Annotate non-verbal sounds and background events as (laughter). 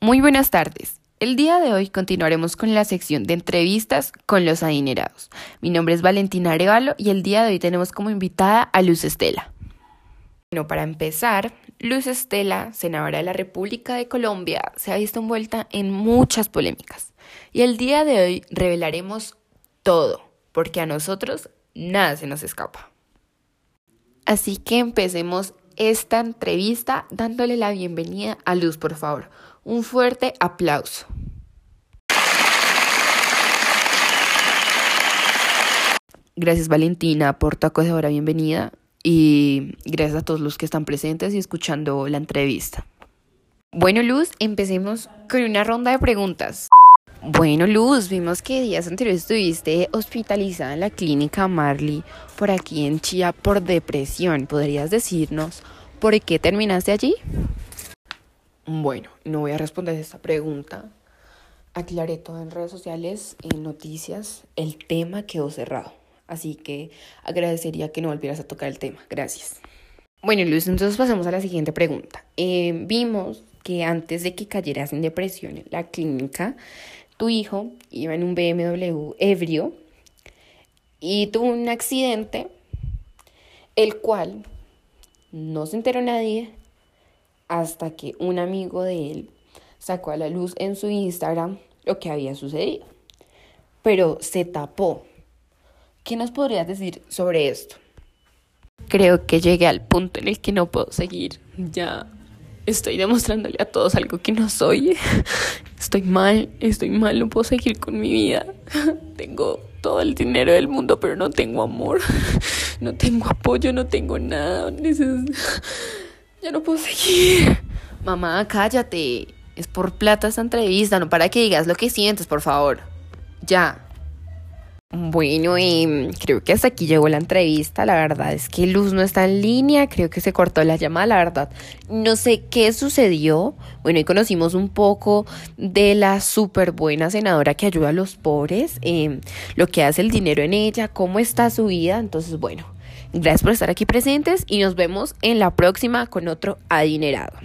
Muy buenas tardes. El día de hoy continuaremos con la sección de entrevistas con los adinerados. Mi nombre es Valentina Arevalo y el día de hoy tenemos como invitada a Luz Estela. Bueno, para empezar, Luz Estela, senadora de la República de Colombia, se ha visto envuelta en muchas polémicas. Y el día de hoy revelaremos todo, porque a nosotros nada se nos escapa. Así que empecemos esta entrevista dándole la bienvenida a Luz, por favor. Un fuerte aplauso. Gracias Valentina por tu acogedora bienvenida y gracias a todos los que están presentes y escuchando la entrevista. Bueno Luz, empecemos con una ronda de preguntas. Bueno Luz, vimos que días anteriores estuviste hospitalizada en la clínica Marley por aquí en Chía por depresión. ¿Podrías decirnos por qué terminaste allí? Bueno, no voy a responder esta pregunta. Aclaré todo en redes sociales, en noticias. El tema quedó cerrado. Así que agradecería que no volvieras a tocar el tema. Gracias. Bueno, Luis, entonces pasamos a la siguiente pregunta. Eh, vimos que antes de que cayeras en depresión en la clínica, tu hijo iba en un BMW ebrio y tuvo un accidente, el cual no se enteró nadie hasta que un amigo de él sacó a la luz en su Instagram lo que había sucedido. Pero se tapó. ¿Qué nos podrías decir sobre esto? Creo que llegué al punto en el que no puedo seguir. Ya estoy demostrándole a todos algo que no soy. (laughs) Estoy mal, estoy mal, no puedo seguir con mi vida. (laughs) Tengo todo el dinero del mundo, pero no tengo amor. (laughs) No tengo apoyo, no tengo nada. (laughs) Ya no puedo seguir. Mamá, cállate. Es por plata esta entrevista, no para que digas lo que sientes, por favor. Ya. Bueno, creo que hasta aquí llegó la entrevista. La verdad es que Luz no está en línea. Creo que se cortó la llamada, la verdad. No sé qué sucedió. Bueno, y conocimos un poco de la súper buena senadora que ayuda a los pobres, em, lo que hace el dinero en ella, cómo está su vida. Entonces, bueno, Gracias por estar aquí presentes y nos vemos en la próxima con otro adinerado.